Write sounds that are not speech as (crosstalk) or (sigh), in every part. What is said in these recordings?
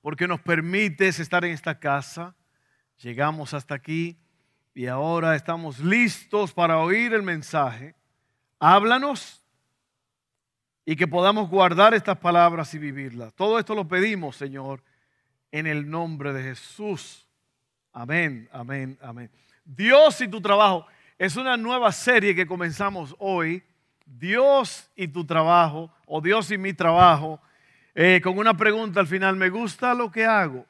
porque nos permites estar en esta casa. Llegamos hasta aquí y ahora estamos listos para oír el mensaje. Háblanos y que podamos guardar estas palabras y vivirlas. Todo esto lo pedimos, Señor, en el nombre de Jesús. Amén, amén, amén. Dios y tu trabajo es una nueva serie que comenzamos hoy. Dios y tu trabajo, o Dios y mi trabajo eh, con una pregunta al final, ¿me gusta lo que hago?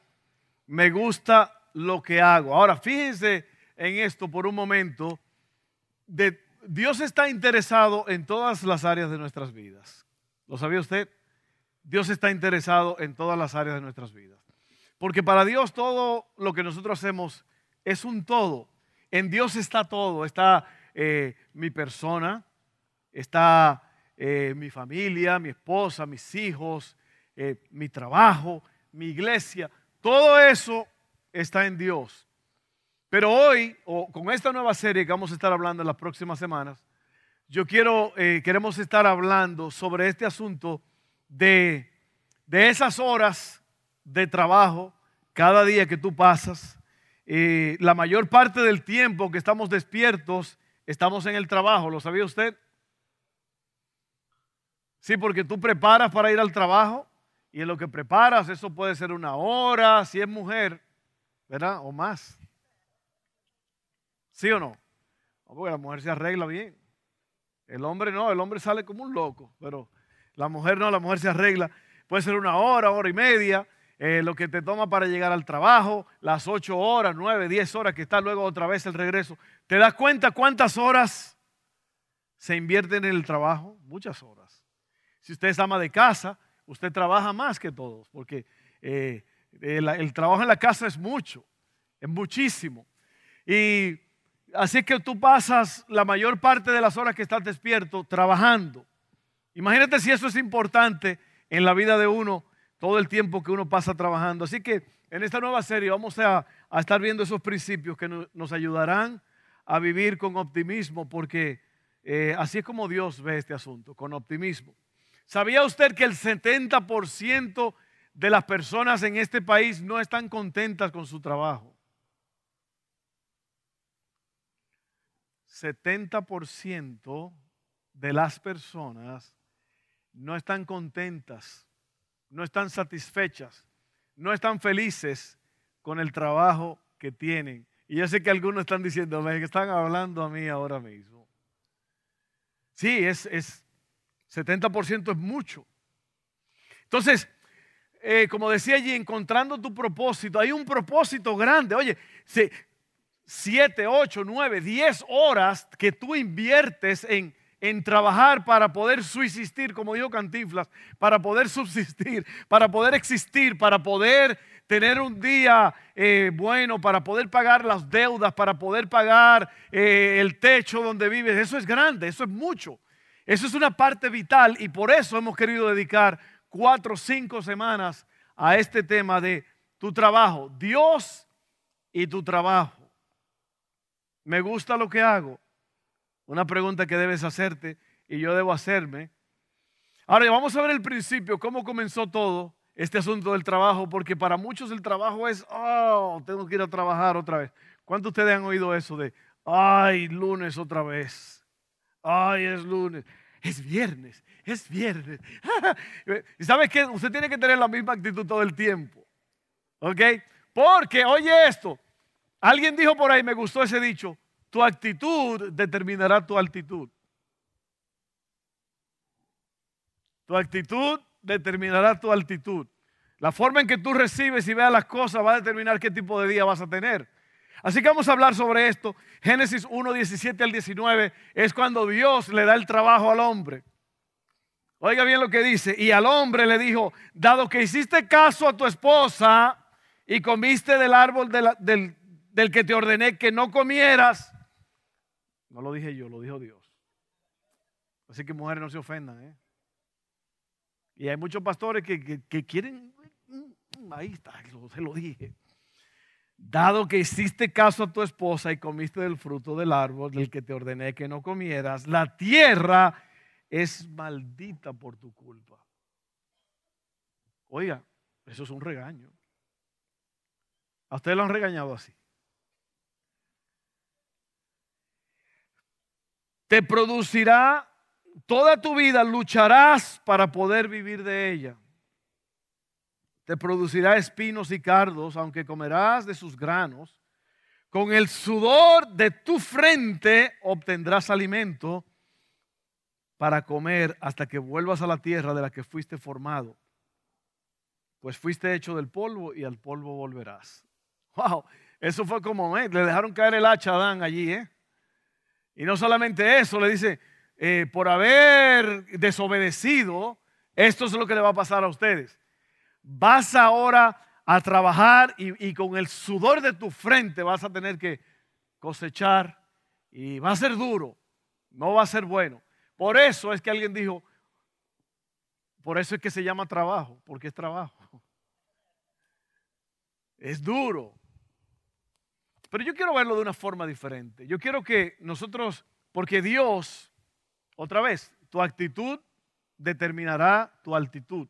Me gusta lo que hago. Ahora, fíjense en esto por un momento. Dios está interesado en todas las áreas de nuestras vidas. ¿Lo sabía usted? Dios está interesado en todas las áreas de nuestras vidas. Porque para Dios todo lo que nosotros hacemos es un todo. En Dios está todo. Está eh, mi persona, está eh, mi familia, mi esposa, mis hijos, eh, mi trabajo, mi iglesia, todo eso está en Dios. Pero hoy, o con esta nueva serie que vamos a estar hablando en las próximas semanas, yo quiero, eh, queremos estar hablando sobre este asunto de, de esas horas de trabajo cada día que tú pasas. Eh, la mayor parte del tiempo que estamos despiertos, estamos en el trabajo. ¿Lo sabía usted? Sí, porque tú preparas para ir al trabajo y en lo que preparas, eso puede ser una hora, si es mujer, ¿verdad? O más. ¿Sí o no? porque la mujer se arregla bien. El hombre no, el hombre sale como un loco, pero la mujer no, la mujer se arregla. Puede ser una hora, hora y media, eh, lo que te toma para llegar al trabajo, las ocho horas, nueve, diez horas que está luego otra vez el regreso. ¿Te das cuenta cuántas horas se invierten en el trabajo? Muchas horas. Si usted es ama de casa, usted trabaja más que todos, porque eh, el, trabajo en la casa es mucho, es muchísimo. Y así que tú pasas la mayor parte de las horas que estás despierto trabajando. Imagínate si eso es importante en la vida de uno, todo el tiempo que uno pasa trabajando. Así que en esta nueva serie vamos a, estar viendo esos principios que nos ayudarán a vivir con optimismo, porque eh, así es como Dios ve este asunto, con optimismo. ¿Sabía usted que el 70% de las personas en este país no están contentas con su trabajo? 70% de las personas no están contentas, no están satisfechas, no están felices con el trabajo que tienen. Y yo sé que algunos están diciendo, que están hablando a mí ahora mismo. Sí, es, es, 70% es mucho. Entonces, eh, como decía allí, encontrando tu propósito, hay un propósito grande. Oye, 7, 8, 9, 10 horas que tú inviertes en, en trabajar para poder subsistir, como dijo Cantinflas, para poder subsistir, para poder existir, para poder tener un día eh, bueno, para poder pagar las deudas, para poder pagar eh, el techo donde vives. Eso es grande, eso es mucho. Eso es una parte vital y por eso hemos querido dedicar cuatro o cinco semanas a este tema de tu trabajo. Dios y tu trabajo. ¿Me gusta lo que hago? Una pregunta que debes hacerte y yo debo hacerme. Ahora vamos a ver el principio, cómo comenzó todo este asunto del trabajo, porque para muchos el trabajo es, oh, tengo que ir a trabajar otra vez. ¿Cuántos de ustedes han oído eso de, ay, lunes otra vez? Ay, es lunes. Es viernes, es viernes. (laughs) ¿Y sabes qué? Usted tiene que tener la misma actitud todo el tiempo. ¿Ok? Porque, oye esto, alguien dijo por ahí, me gustó ese dicho, tu actitud determinará tu altitud. Tu actitud determinará tu altitud. La forma en que tú recibes y veas las cosas va a determinar qué tipo de día vas a tener. Así que vamos a hablar sobre esto. Génesis 1, 17 al 19 es cuando Dios le da el trabajo al hombre. Oiga bien lo que dice. Y al hombre le dijo, dado que hiciste caso a tu esposa y comiste del árbol del, del que te ordené que no comieras, no lo dije yo, lo dijo Dios. Así que mujeres no se ofendan. ¿eh? Y hay muchos pastores que, quieren, ahí está, se lo dije. Dado que hiciste caso a tu esposa y comiste del fruto del árbol del que te ordené que no comieras, la tierra es maldita por tu culpa. Oiga, eso es un regaño. A ustedes lo han regañado así. Te producirá toda tu vida, lucharás para poder vivir de ella. Te producirá espinos y cardos, aunque comerás de sus granos. Con el sudor de tu frente obtendrás alimento para comer hasta que vuelvas a la tierra de la que fuiste formado. Pues fuiste hecho del polvo y al polvo volverás. Wow, eso fue como, le dejaron caer el hacha a Adán allí, ¿eh? Y no solamente eso, le dice, eh, por haber desobedecido, esto es lo que le va a pasar a ustedes. Vas ahora a trabajar y, con el sudor de tu frente vas a tener que cosechar y va a ser duro, no va a ser bueno. Por eso es que alguien dijo, por eso es que se llama trabajo, porque es trabajo. Es duro. Pero yo quiero verlo de una forma diferente. Yo quiero que nosotros, porque Dios, otra vez, tu actitud determinará tu altitud.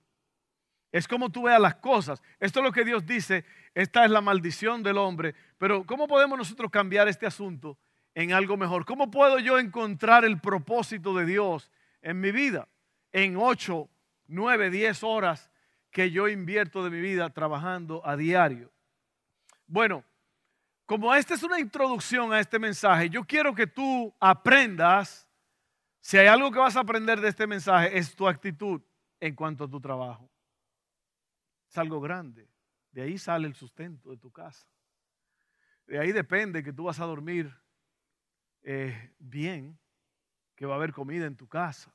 Es como tú veas las cosas. Esto es lo que Dios dice. Esta es la maldición del hombre. Pero ¿cómo podemos nosotros cambiar este asunto en algo mejor? ¿Cómo puedo yo encontrar el propósito de Dios en mi vida? En ocho, nueve, diez horas que yo invierto de mi vida trabajando a diario. Bueno, como esta es una introducción a este mensaje, yo quiero que tú aprendas, si hay algo que vas a aprender de este mensaje, es tu actitud en cuanto a tu trabajo. Es algo grande. De ahí sale el sustento de tu casa. De ahí depende que tú vas a dormir eh, bien, que va a haber comida en tu casa,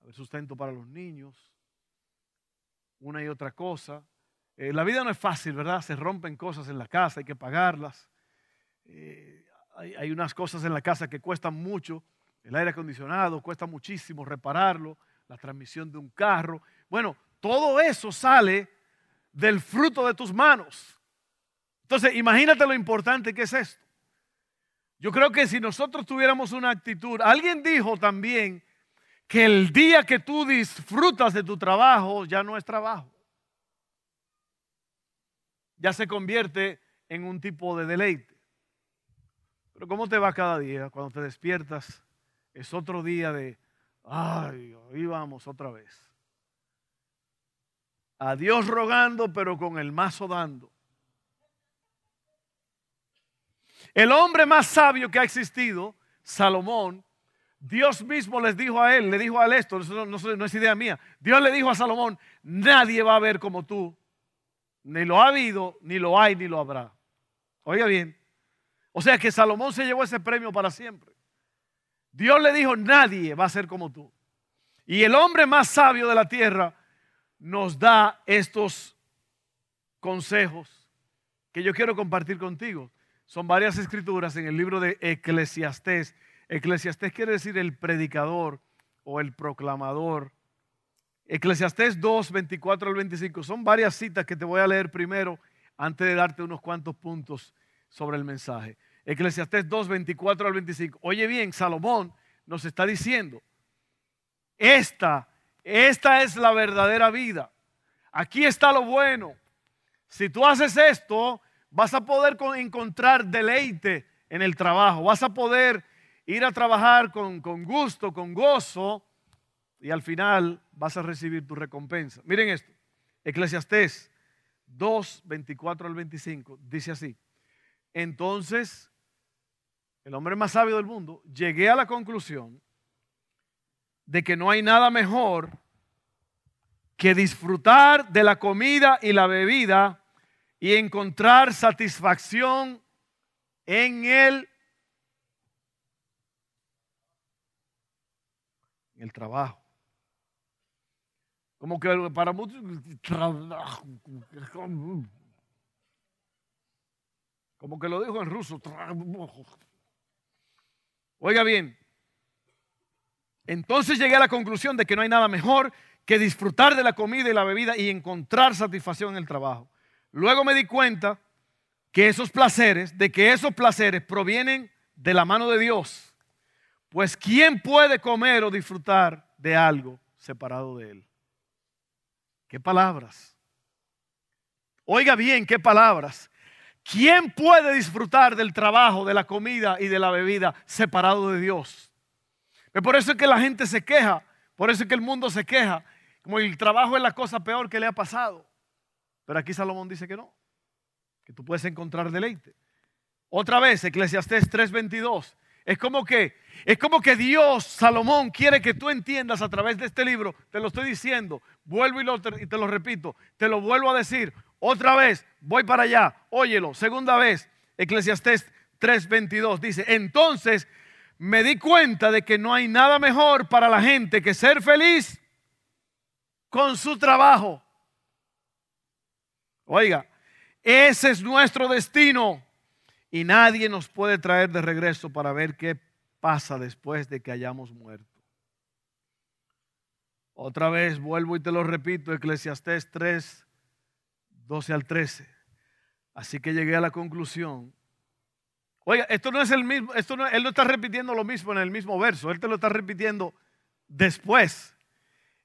a haber sustento para los niños, una y otra cosa. Eh, la vida no es fácil, ¿verdad? Se rompen cosas en la casa, hay que pagarlas. Eh, hay, unas cosas en la casa que cuestan mucho. El aire acondicionado cuesta muchísimo repararlo, la transmisión de un carro. Bueno, todo eso sale del fruto de tus manos. Entonces, imagínate lo importante que es esto. Yo creo que si nosotros tuviéramos una actitud, alguien dijo también que el día que tú disfrutas de tu trabajo ya no es trabajo ya se convierte en un tipo de deleite. Pero ¿cómo te va cada día cuando te despiertas? Es otro día de, ay, ahí vamos otra vez. A Dios rogando, pero con el mazo dando. El hombre más sabio que ha existido, Salomón, Dios mismo les dijo a él, le dijo a él esto, no, es idea mía. Dios le dijo a Salomón, nadie va a ver como tú ni lo ha habido, ni lo hay, ni lo habrá. Oiga bien. O sea que Salomón se llevó ese premio para siempre. Dios le dijo, nadie va a ser como tú. Y el hombre más sabio de la tierra nos da estos consejos que yo quiero compartir contigo. Son varias escrituras en el libro de Eclesiastés. Eclesiastés quiere decir el predicador o el proclamador Eclesiastés 2, 24 al 25. Son varias citas que te voy a leer primero antes de darte unos cuantos puntos sobre el mensaje. Eclesiastés 2, 24 al 25. Oye bien, Salomón nos está diciendo, esta, esta es la verdadera vida. Aquí está lo bueno. Si tú haces esto, vas a poder encontrar deleite en el trabajo. Vas a poder ir a trabajar con, con gusto, con gozo y al final vas a recibir tu recompensa. Miren esto, Eclesiastés 2, 24 al 25, dice así. Entonces, el hombre más sabio del mundo, llegué a la conclusión de que no hay nada mejor que disfrutar de la comida y la bebida y encontrar satisfacción en el, en el trabajo. Como que para muchos. Como que lo dijo en ruso. Oiga bien, entonces llegué a la conclusión de que no hay nada mejor que disfrutar de la comida y la bebida y encontrar satisfacción en el trabajo. Luego me di cuenta que esos placeres, de que esos placeres provienen de la mano de Dios. Pues ¿quién puede comer o disfrutar de algo separado de Él? ¿Qué palabras? Oiga bien, qué palabras. ¿Quién puede disfrutar del trabajo, de la comida y de la bebida separado de Dios? Por eso es que la gente se queja, por eso es que el mundo se queja, como el trabajo es la cosa peor que le ha pasado. Pero aquí Salomón dice que no, que tú puedes encontrar deleite. Otra vez, Eclesiastés 3:22. Es como que es como que Dios, Salomón, quiere que tú entiendas a través de este libro, te lo estoy diciendo, vuelvo y, y te lo repito, te lo vuelvo a decir, otra vez, voy para allá, óyelo, segunda vez, Eclesiastés 3:22 dice, entonces me di cuenta de que no hay nada mejor para la gente que ser feliz con su trabajo. Oiga, ese es nuestro destino y nadie nos puede traer de regreso para ver qué pasa después de que hayamos muerto. Otra vez vuelvo y te lo repito, Eclesiastés 3, 12 al 13. Así que llegué a la conclusión Oiga, esto no es el mismo, esto no, él no está repitiendo lo mismo en el mismo verso, él te lo está repitiendo después.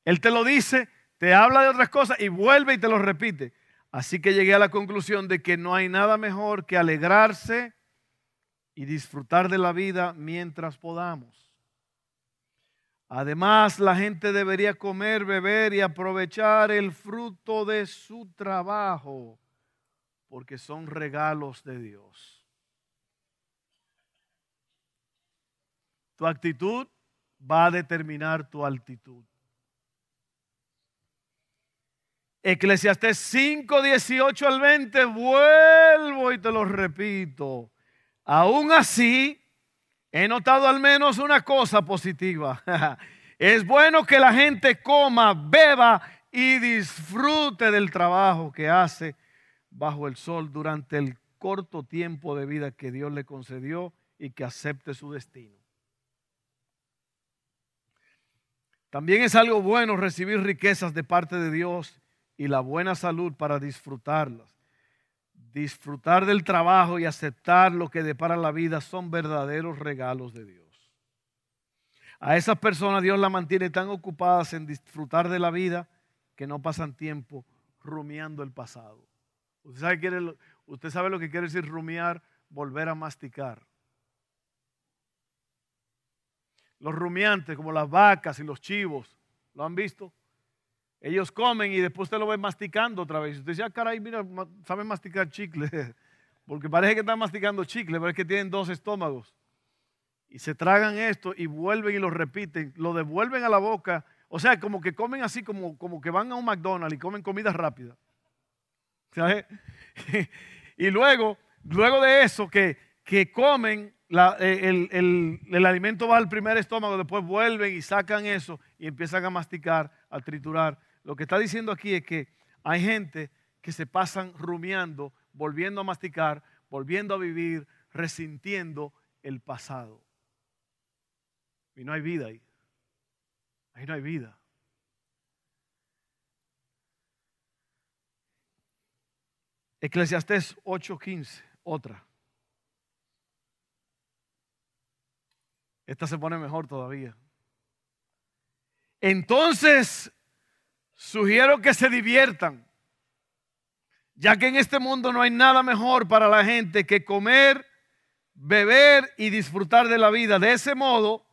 Él te lo dice, te habla de otras cosas y vuelve y te lo repite. Así que llegué a la conclusión de que no hay nada mejor que alegrarse y disfrutar de la vida mientras podamos. Además, la gente debería comer, beber y aprovechar el fruto de su trabajo, porque son regalos de Dios. Tu actitud va a determinar tu altitud. Eclesiastés 5, 18 al 20, vuelvo y te lo repito. Aún así, he notado al menos una cosa positiva. (laughs) es bueno que la gente coma, beba y disfrute del trabajo que hace bajo el sol durante el corto tiempo de vida que Dios le concedió y que acepte su destino. También es algo bueno recibir riquezas de parte de Dios y la buena salud para disfrutarlas. Disfrutar del trabajo y aceptar lo que depara la vida son verdaderos regalos de Dios. A esas personas Dios las mantiene tan ocupadas en disfrutar de la vida que no pasan tiempo rumiando el pasado. ¿Usted sabe, usted sabe lo que quiere decir rumiar? Volver a masticar. Los rumiantes, como las vacas y los chivos, ¿lo han visto? Ellos comen y después usted lo ve masticando otra vez. Usted dice, ah, caray, mira, saben masticar chicle. (laughs) Porque parece que están masticando chicle, pero es que tienen dos estómagos. Y se tragan esto y vuelven y lo repiten, lo devuelven a la boca. O sea, como que comen así, como, como que van a un McDonald's y comen comida rápida. ¿Sabes? (laughs) y luego, luego de eso, que, que comen, eh, el, alimento va al primer estómago, después vuelven y sacan eso y empiezan a masticar, a triturar. Lo que está diciendo aquí es que hay gente que se pasan rumiando, volviendo a masticar, volviendo a vivir, resintiendo el pasado. Y no hay vida ahí. Ahí no hay vida. Eclesiastés 8:15, otra. Esta se pone mejor todavía. Entonces, sugiero que se diviertan, ya que en este mundo no hay nada mejor para la gente que comer, beber y disfrutar de la vida. De ese modo,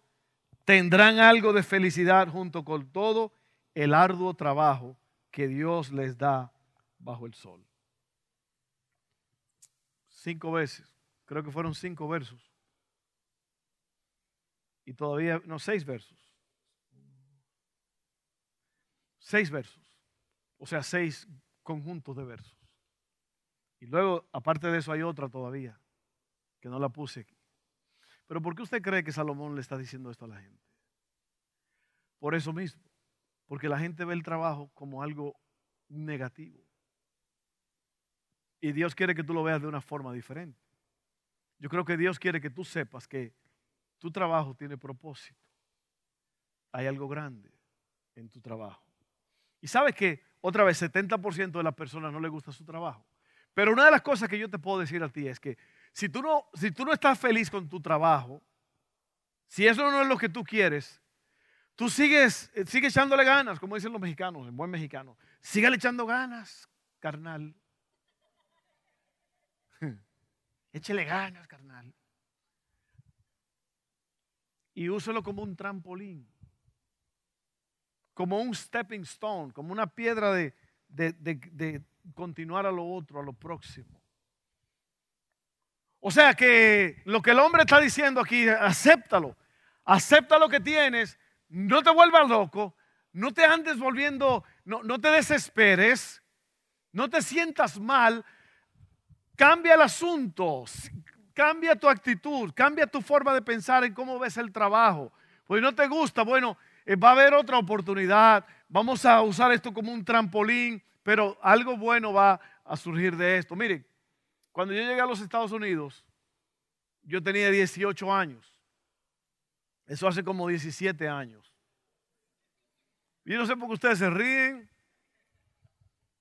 tendrán algo de felicidad junto con todo el arduo trabajo que Dios les da bajo el sol. Cinco veces, creo que fueron cinco versos y todavía, no, seis versos. Seis versos. O sea, seis conjuntos de versos. Y luego, aparte de eso, hay otra todavía, que no la puse. Pero ¿por qué usted cree que Salomón le está diciendo esto a la gente? Por eso mismo. Porque la gente ve el trabajo como algo negativo. Y Dios quiere que tú lo veas de una forma diferente. Yo creo que Dios quiere que tú sepas que tu trabajo tiene propósito. Hay algo grande en tu trabajo. Y sabes que otra vez 70% de las personas no les gusta su trabajo. Pero una de las cosas que yo te puedo decir a ti es que si tú no, si tú no estás feliz con tu trabajo, si eso no es lo que tú quieres, tú sigues, eh, sigues echándole ganas, como dicen los mexicanos, el buen mexicano. Sígale echando ganas, carnal. (laughs) Échele ganas, carnal. Y úselo como un trampolín, como un stepping stone, como una piedra de, de continuar a lo otro, a lo próximo. O sea que lo que el hombre está diciendo aquí, acéptalo. Acepta lo que tienes, no te vuelvas loco, no te andes volviendo, no, no te desesperes, no te sientas mal, cambia el asunto, cambia tu actitud, cambia tu forma de pensar en cómo ves el trabajo. Pues no te gusta, bueno, eh, va a haber otra oportunidad, vamos a usar esto como un trampolín, pero algo bueno va a surgir de esto. Miren, cuando yo llegué a los Estados Unidos, yo tenía 18 años. Eso hace como 17 años. Yo no sé por qué ustedes se ríen.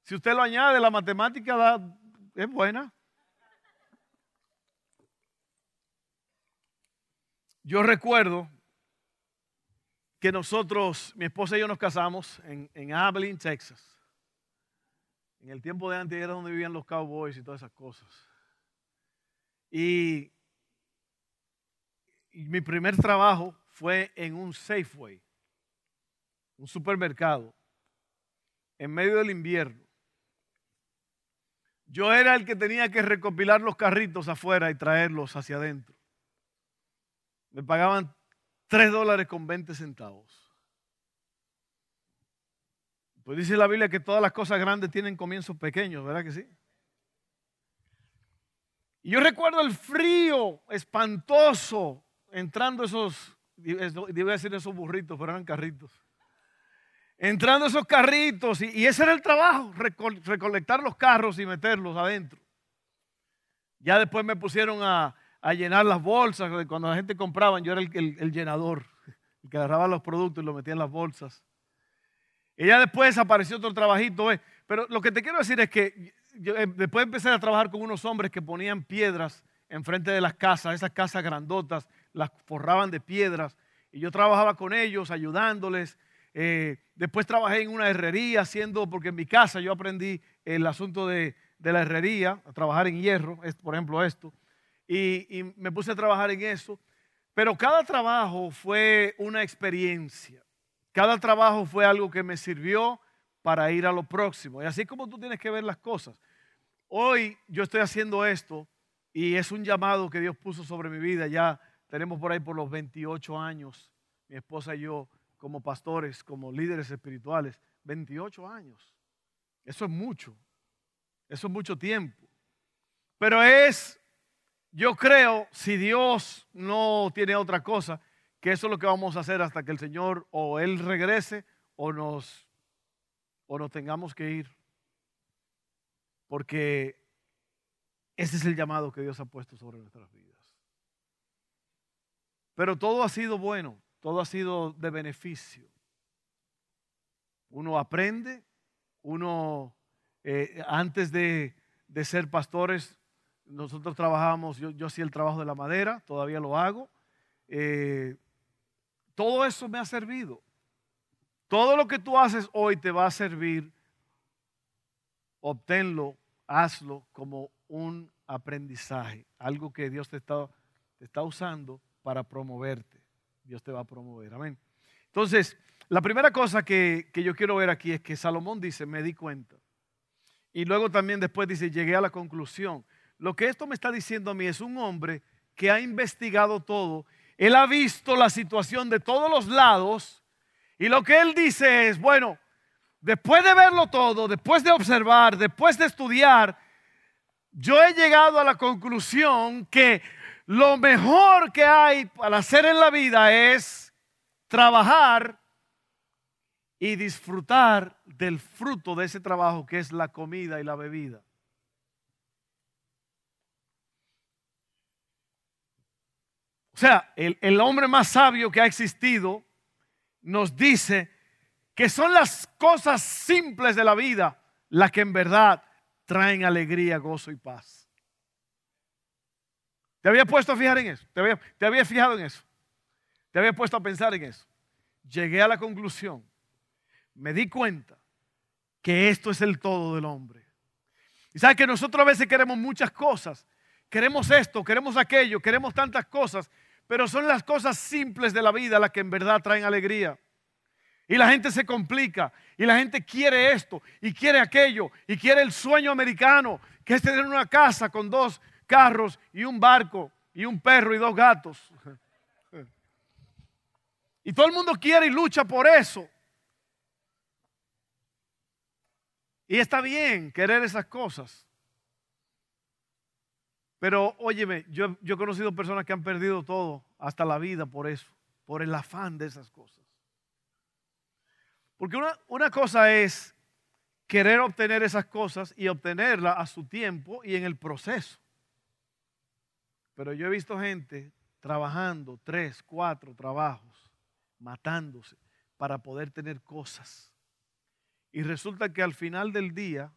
Si usted lo añade, la matemática es buena. Yo recuerdo que nosotros, mi esposa y yo nos casamos en, en Abilene, Texas. En el tiempo de antes era donde vivían los cowboys y todas esas cosas. Y, mi primer trabajo fue en un Safeway, un supermercado, en medio del invierno. Yo era el que tenía que recopilar los carritos afuera y traerlos hacia adentro. Me pagaban 3 dólares con 20 centavos. Pues dice la Biblia que todas las cosas grandes tienen comienzos pequeños, ¿verdad que sí? Y yo recuerdo el frío espantoso entrando esos, iba a decir esos burritos, pero eran carritos. Entrando esos carritos, y, ese era el trabajo, recolectar los carros y meterlos adentro. Ya después me pusieron a, llenar las bolsas, cuando la gente compraba, yo era el, el llenador, el que agarraba los productos y los metía en las bolsas. Ya después apareció otro trabajito. ¿eh? Pero lo que te quiero decir es que eh, después empecé a trabajar con unos hombres que ponían piedras enfrente de las casas, esas casas grandotas, las forraban de piedras. Y yo trabajaba con ellos, ayudándoles. Eh, después trabajé en una herrería haciendo, porque en mi casa yo aprendí el asunto de, la herrería, a trabajar en hierro, por ejemplo esto. Y me puse a trabajar en eso. Pero cada trabajo fue una experiencia. Cada trabajo fue algo que me sirvió para ir a lo próximo. Y así como tú tienes que ver las cosas. Hoy yo estoy haciendo esto y es un llamado que Dios puso sobre mi vida. Ya tenemos por ahí por los 28 años, mi esposa y yo, como pastores, como líderes espirituales. 28 años. Eso es mucho. Eso es mucho tiempo. Pero es, yo creo, si Dios no tiene otra cosa, que eso es lo que vamos a hacer hasta que el Señor o Él regrese o nos, o nos tengamos que ir. Porque ese es el llamado que Dios ha puesto sobre nuestras vidas. Pero todo ha sido bueno, todo ha sido de beneficio. Uno aprende, uno, eh, antes de, ser pastores, nosotros trabajábamos, yo, yo hacía el trabajo de la madera, todavía lo hago. Eh, todo eso me ha servido. Todo lo que tú haces hoy te va a servir. Obténlo, hazlo como un aprendizaje, algo que Dios te está, está usando para promoverte. Dios te va a promover. Amén. Entonces, la primera cosa que, que yo quiero ver aquí es que Salomón dice, me di cuenta. Y luego también después dice, llegué a la conclusión. Lo que esto me está diciendo a mí es un hombre que ha investigado todo él ha visto la situación de todos los lados y lo que él dice es, bueno, después de verlo todo, después de observar, después de estudiar, yo he llegado a la conclusión que lo mejor que hay para hacer en la vida es trabajar y disfrutar del fruto de ese trabajo que es la comida y la bebida. Sea, el, hombre más sabio que ha existido nos dice que son las cosas simples de la vida las que en verdad traen alegría, gozo y paz. ¿Te había puesto a fijar en eso? ¿Te te había fijado en eso? ¿Te había puesto a pensar en eso? Llegué a la conclusión, me di cuenta que esto es el todo del hombre. Y sabes que nosotros a veces queremos muchas cosas. Queremos esto, queremos aquello, queremos tantas cosas, pero son las cosas simples de la vida las que en verdad traen alegría. Y la gente se complica. Y la gente quiere esto y quiere aquello. Y quiere el sueño americano, que es tener una casa con dos carros y un barco y un perro y dos gatos. Y todo el mundo quiere y lucha por eso. Y está bien querer esas cosas. Pero óyeme, yo, he conocido personas que han perdido todo, hasta la vida por eso, por el afán de esas cosas. Porque una, cosa es querer obtener esas cosas y obtenerlas a su tiempo y en el proceso. Pero yo he visto gente trabajando tres, cuatro trabajos, matándose para poder tener cosas. Y resulta que al final del día,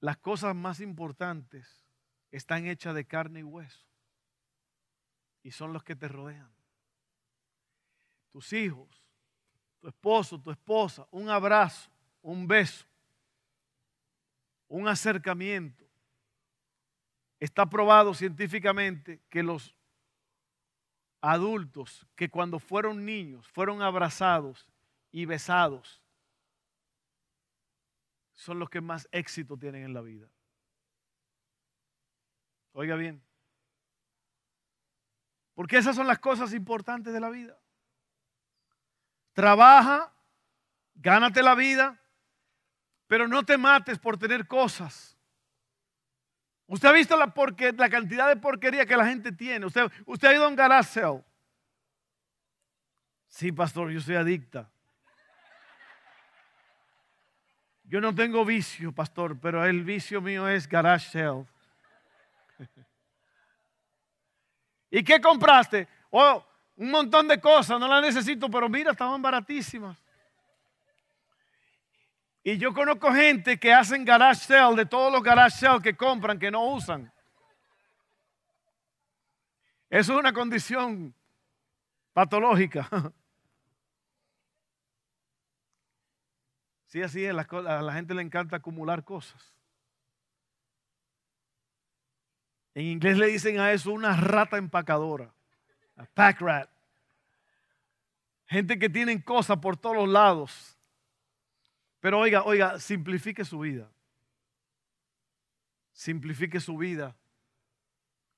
las cosas más importantes están hechas de carne y hueso. Y son los que te rodean. Tus hijos, tu esposo, tu esposa, un abrazo, un beso, un acercamiento. Está probado científicamente que los adultos que cuando fueron niños fueron abrazados y besados son los que más éxito tienen en la vida. Oiga bien. Porque esas son las cosas importantes de la vida. Trabaja, gánate la vida, pero no te mates por tener cosas. Usted ha visto la, la cantidad de porquería que la gente tiene. Usted, usted ha ido a un garage Sí, pastor, yo soy adicta. Yo no tengo vicio, pastor, pero el vicio mío es garage sale. (laughs) ¿Y qué compraste? Oh, un montón de cosas, no las necesito, pero mira, estaban baratísimas. Y yo conozco gente que hacen garage sale de todos los garage sales que compran, que no usan. Eso es una condición patológica. (laughs) Sí, así es, a la gente le encanta acumular cosas. En inglés le dicen a eso una rata empacadora pack rat. Gente que tienen cosas por todos los lados. Pero oiga, oiga, simplifique su vida. Simplifique su vida.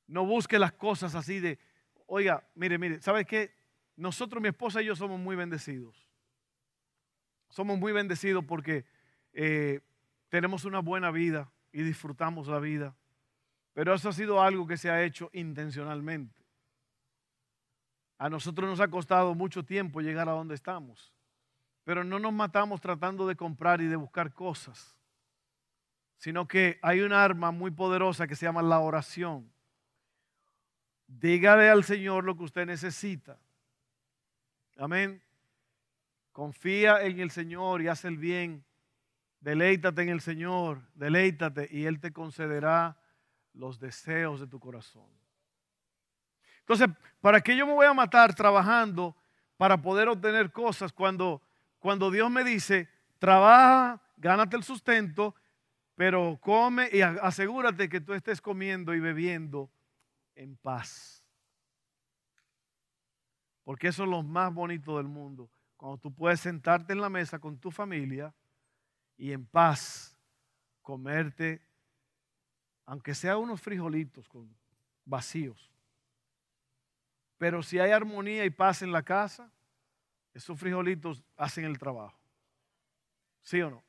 No busque las cosas así de, oiga, mire, mire, ¿sabe qué? Nosotros, mi esposa y yo somos muy bendecidos. Somos muy bendecidos porque eh, tenemos una buena vida y disfrutamos la vida. Pero eso ha sido algo que se ha hecho intencionalmente. A nosotros nos ha costado mucho tiempo llegar a donde estamos, pero no nos matamos tratando de comprar y de buscar cosas, sino que hay un arma muy poderosa que se llama la oración. Dígale al Señor lo que usted necesita. Amén. Confía en el Señor y haz el bien. Deleítate en el Señor, deleítate y Él te concederá los deseos de tu corazón. Entonces, ¿para qué yo me voy a matar trabajando para poder obtener cosas cuando, cuando Dios me dice, trabaja, gánate el sustento, pero come y asegúrate que tú estés comiendo y bebiendo en paz? Porque eso es lo más bonito del mundo. Cuando tú puedes sentarte en la mesa con tu familia y en paz comerte, aunque sea unos frijolitos con vacíos, pero si hay armonía y paz en la casa, esos frijolitos hacen el trabajo. ¿Sí o no?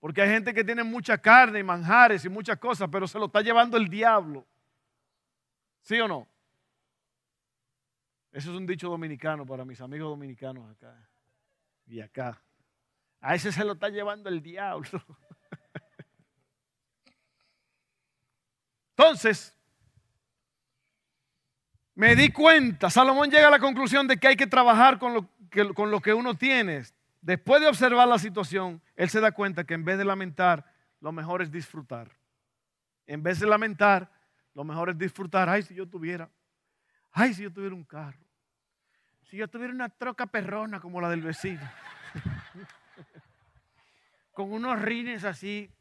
Porque hay gente que tiene mucha carne y manjares y muchas cosas, pero se lo está llevando el diablo. ¿Sí o no? Eso es un dicho dominicano para mis amigos dominicanos acá y acá. A ese se lo está llevando el diablo. (laughs) Entonces, Me di cuenta, Salomón llega a la conclusión de que hay que trabajar con lo que, uno tiene. Después de observar la situación, él se da cuenta que en vez de lamentar, lo mejor es disfrutar. En vez de lamentar, lo mejor es disfrutar. Ay, si yo tuviera, ay, si yo tuviera un carro. Si yo tuviera una troca perrona como la del vecino. (laughs) Con unos rines así.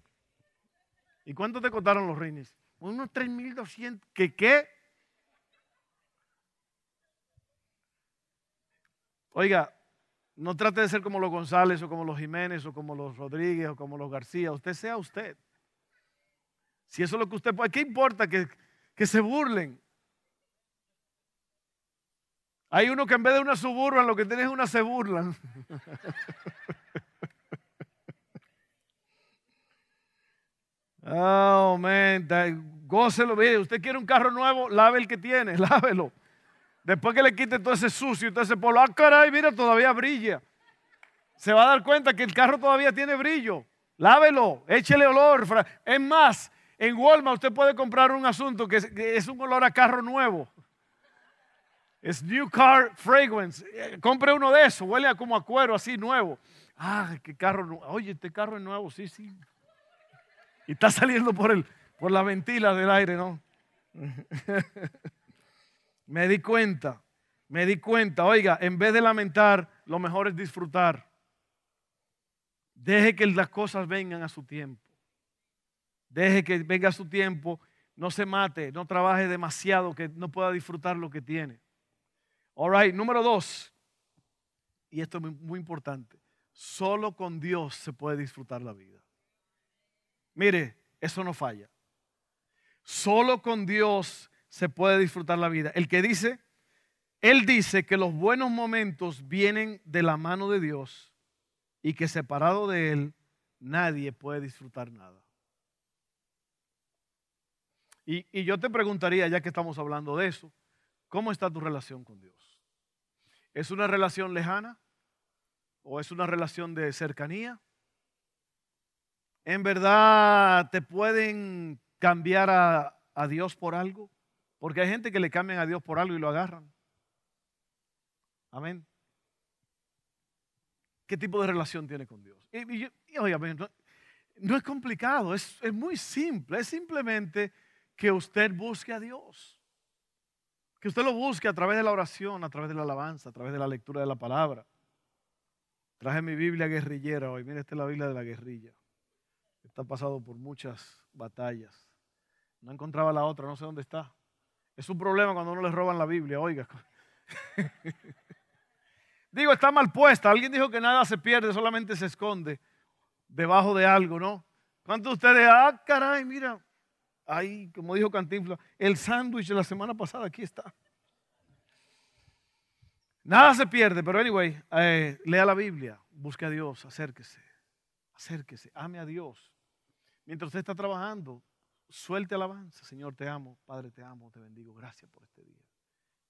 ¿Y cuánto te costaron los rines? Unos 3.200. ¿Qué qué? Oiga, no trate de ser como los González o como los Jiménez o como los Rodríguez o como los García. Usted sea usted. Si eso es lo que usted puede, ¿qué importa que, que se burlen? Hay uno que en vez de una suburban, lo que tiene es una se burlan. (laughs) Oh, man, gócelo. Mire, usted quiere un carro nuevo, lave el que tiene, (laughs) lávelo. Después que le quite todo ese sucio y todo ese polvo, ah, caray, mira, todavía brilla. Se va a dar cuenta que el carro todavía tiene brillo. Lávelo, échele olor. Es más, en Walmart usted puede comprar un asunto que es, un olor a carro nuevo. Es New Car Fragrance. Eh, compre uno de esos, huele como a cuero, así nuevo. Ah, qué carro nuevo. Oye, este carro es nuevo, sí, sí. Y está saliendo por, el, por la ventila del aire, ¿no? (laughs) me di cuenta, me di cuenta. Oiga, en vez de lamentar, lo mejor es disfrutar. Deje que las cosas vengan a su tiempo. Deje que venga a su tiempo. No se mate, no trabaje demasiado que no pueda disfrutar lo que tiene. All right, número dos. Y esto es muy, muy importante. Solo con Dios se puede disfrutar la vida. Mire, eso no falla. Solo con Dios se puede disfrutar la vida. El que dice, Él dice que los buenos momentos vienen de la mano de Dios y que separado de Él nadie puede disfrutar nada. Y, yo te preguntaría, ya que estamos hablando de eso, ¿cómo está tu relación con Dios? ¿Es una relación lejana? ¿O es una relación de cercanía? ¿En verdad te pueden cambiar a, a Dios por algo? Porque hay gente que le cambian a Dios por algo y lo agarran. Amén. ¿Qué tipo de relación tiene con Dios? Y, no, es complicado, es, es muy simple. Es simplemente que usted busque a Dios. Que usted lo busque a través de la oración, a través de la alabanza, a través de la lectura de la palabra. Traje mi Biblia guerrillera hoy. Mire, esta es la Biblia de la guerrilla. Está pasado por muchas batallas. No encontraba la otra, no sé dónde está. Es un problema cuando uno le roban la Biblia, oiga. (laughs) Digo, está mal puesta. Alguien dijo que nada se pierde, solamente se esconde debajo de algo, ¿no? ¿Cuántos de ustedes, ah, caray, mira, ahí, como dijo Cantinflas, el sándwich de la semana pasada, aquí está. Nada se pierde, pero anyway, eh, lea la Biblia, busque a Dios, acérquese, acérquese, ame a Dios. Mientras usted está trabajando, suelte alabanza. Señor, te amo. Padre, te amo, te bendigo. Gracias por este día.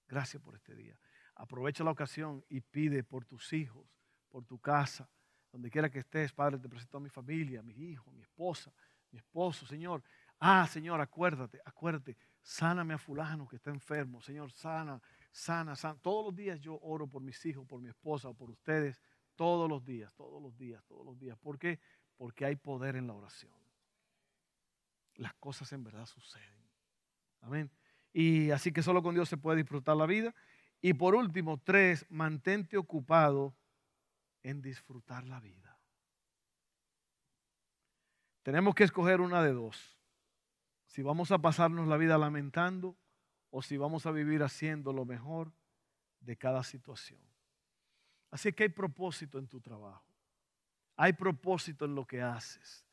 Gracias por este día. Aprovecha la ocasión y pide por tus hijos, por tu casa, donde quiera que estés. Padre, te presento a mi familia, a mis hijos, mi esposa, mi esposo, Señor. Ah, Señor, acuérdate, acuérdate. Sáname a fulano que está enfermo. Señor, sana, sana, sana. Todos los días yo oro por mis hijos, por mi esposa, por ustedes. Todos los días, todos los días, todos los días. ¿Por qué? Porque hay poder en la oración las cosas en verdad suceden. Amén. Y así que solo con Dios se puede disfrutar la vida. Y por último, tres, mantente ocupado en disfrutar la vida. Tenemos que escoger una de dos. Si vamos a pasarnos la vida lamentando o si vamos a vivir haciendo lo mejor de cada situación. Así que hay propósito en tu trabajo. Hay propósito en lo que haces.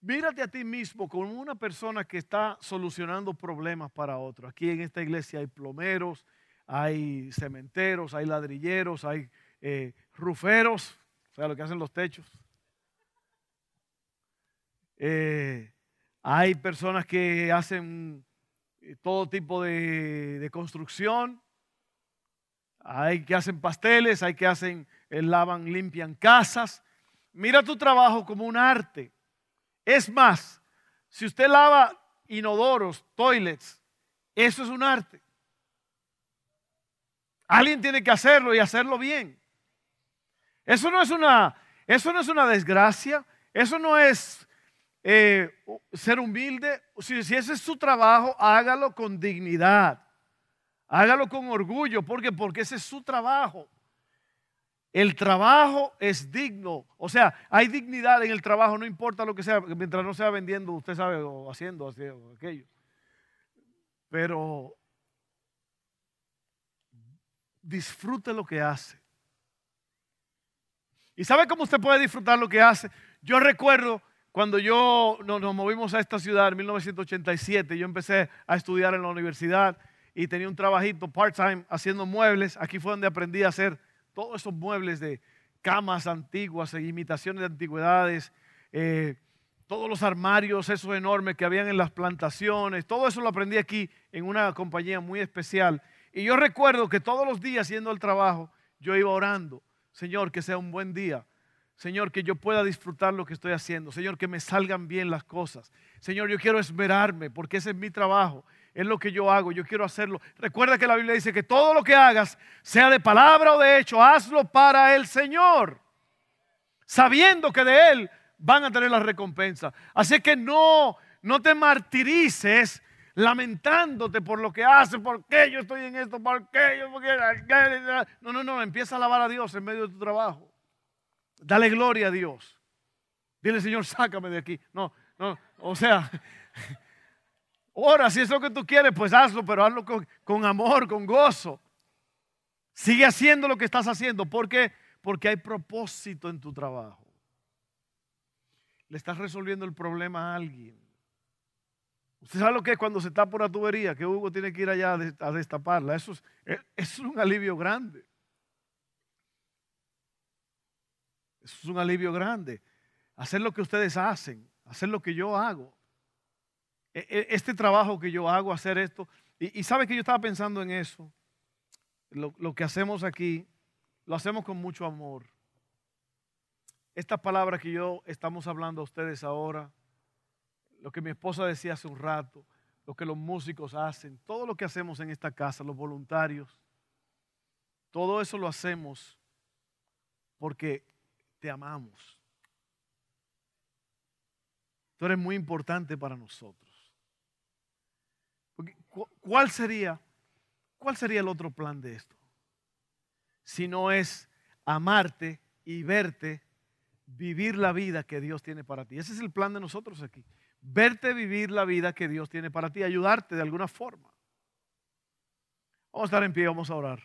Mírate a ti mismo como una persona que está solucionando problemas para otros. Aquí en esta iglesia hay plomeros, hay cementeros, hay ladrilleros, hay eh, ruferos, o sea, lo que hacen los techos. Eh, hay personas que hacen eh, todo tipo de, de, construcción. Hay que hacen pasteles, hay que hacen, lavan, limpian casas. Mira tu trabajo como un arte. Es más, si usted lava inodoros, toilets, eso es un arte. Alguien tiene que hacerlo y hacerlo bien. Eso no es una, eso no es una desgracia, eso no es eh, ser humilde. Si, si ese es su trabajo, hágalo con dignidad. Hágalo con orgullo, porque porque ese es su trabajo. El trabajo es digno, o sea, hay dignidad en el trabajo, no importa lo que sea, mientras no sea vendiendo, usted sabe, o haciendo, haciendo aquello. Pero disfrute lo que hace. ¿Y sabe cómo usted puede disfrutar lo que hace? Yo recuerdo cuando yo nos, nos, movimos a esta ciudad en 1987, yo empecé a estudiar en la universidad y tenía un trabajito part-time haciendo muebles. Aquí fue donde aprendí a hacer todos esos muebles de camas antiguas, e imitaciones de antigüedades, eh, todos los armarios, esos enormes que habían en las plantaciones, todo eso lo aprendí aquí en una compañía muy especial. Y yo recuerdo que todos los días yendo al trabajo, yo iba orando, Señor, que sea un buen día. Señor, que yo pueda disfrutar lo que estoy haciendo. Señor, que me salgan bien las cosas. Señor, yo quiero esmerarme porque ese es mi trabajo es lo que yo hago, yo quiero hacerlo. Recuerda que la Biblia dice que todo lo que hagas, sea de palabra o de hecho, hazlo para el Señor, sabiendo que de Él van a tener la recompensa. Así que no, no te martirices lamentándote por lo que haces, por qué yo estoy en esto, por qué yo... No, no, no, empieza a alabar a Dios en medio de tu trabajo. Dale gloria a Dios. Dile, Señor, sácame de aquí. No, no, o sea, (laughs) Ora, si es lo que tú quieres, pues hazlo, pero hazlo con, amor, con gozo. Sigue haciendo lo que estás haciendo. ¿Por qué? Porque hay propósito en tu trabajo. Le estás resolviendo el problema a alguien. Usted sabe lo que es cuando se tapa una tubería, que Hugo tiene que ir allá a destaparla. Eso es, e, es un alivio grande. Eso es un alivio grande. Hacer lo que ustedes hacen, hacer lo que yo hago. E, e, este trabajo que yo hago, hacer esto. Y, sabe que yo estaba pensando en eso. Lo, que hacemos aquí, lo hacemos con mucho amor. Esta palabra que yo estamos hablando a ustedes ahora, lo que mi esposa decía hace un rato, lo que los músicos hacen, todo lo que hacemos en esta casa, los voluntarios, todo eso lo hacemos porque te amamos. Tú eres muy importante para nosotros. ¿Cuál sería, ¿Cuál sería el otro plan de esto? Si no es amarte y verte vivir la vida que Dios tiene para ti. Ese es el plan de nosotros aquí. Verte vivir la vida que Dios tiene para ti, ayudarte de alguna forma. Vamos a estar en pie, vamos a orar.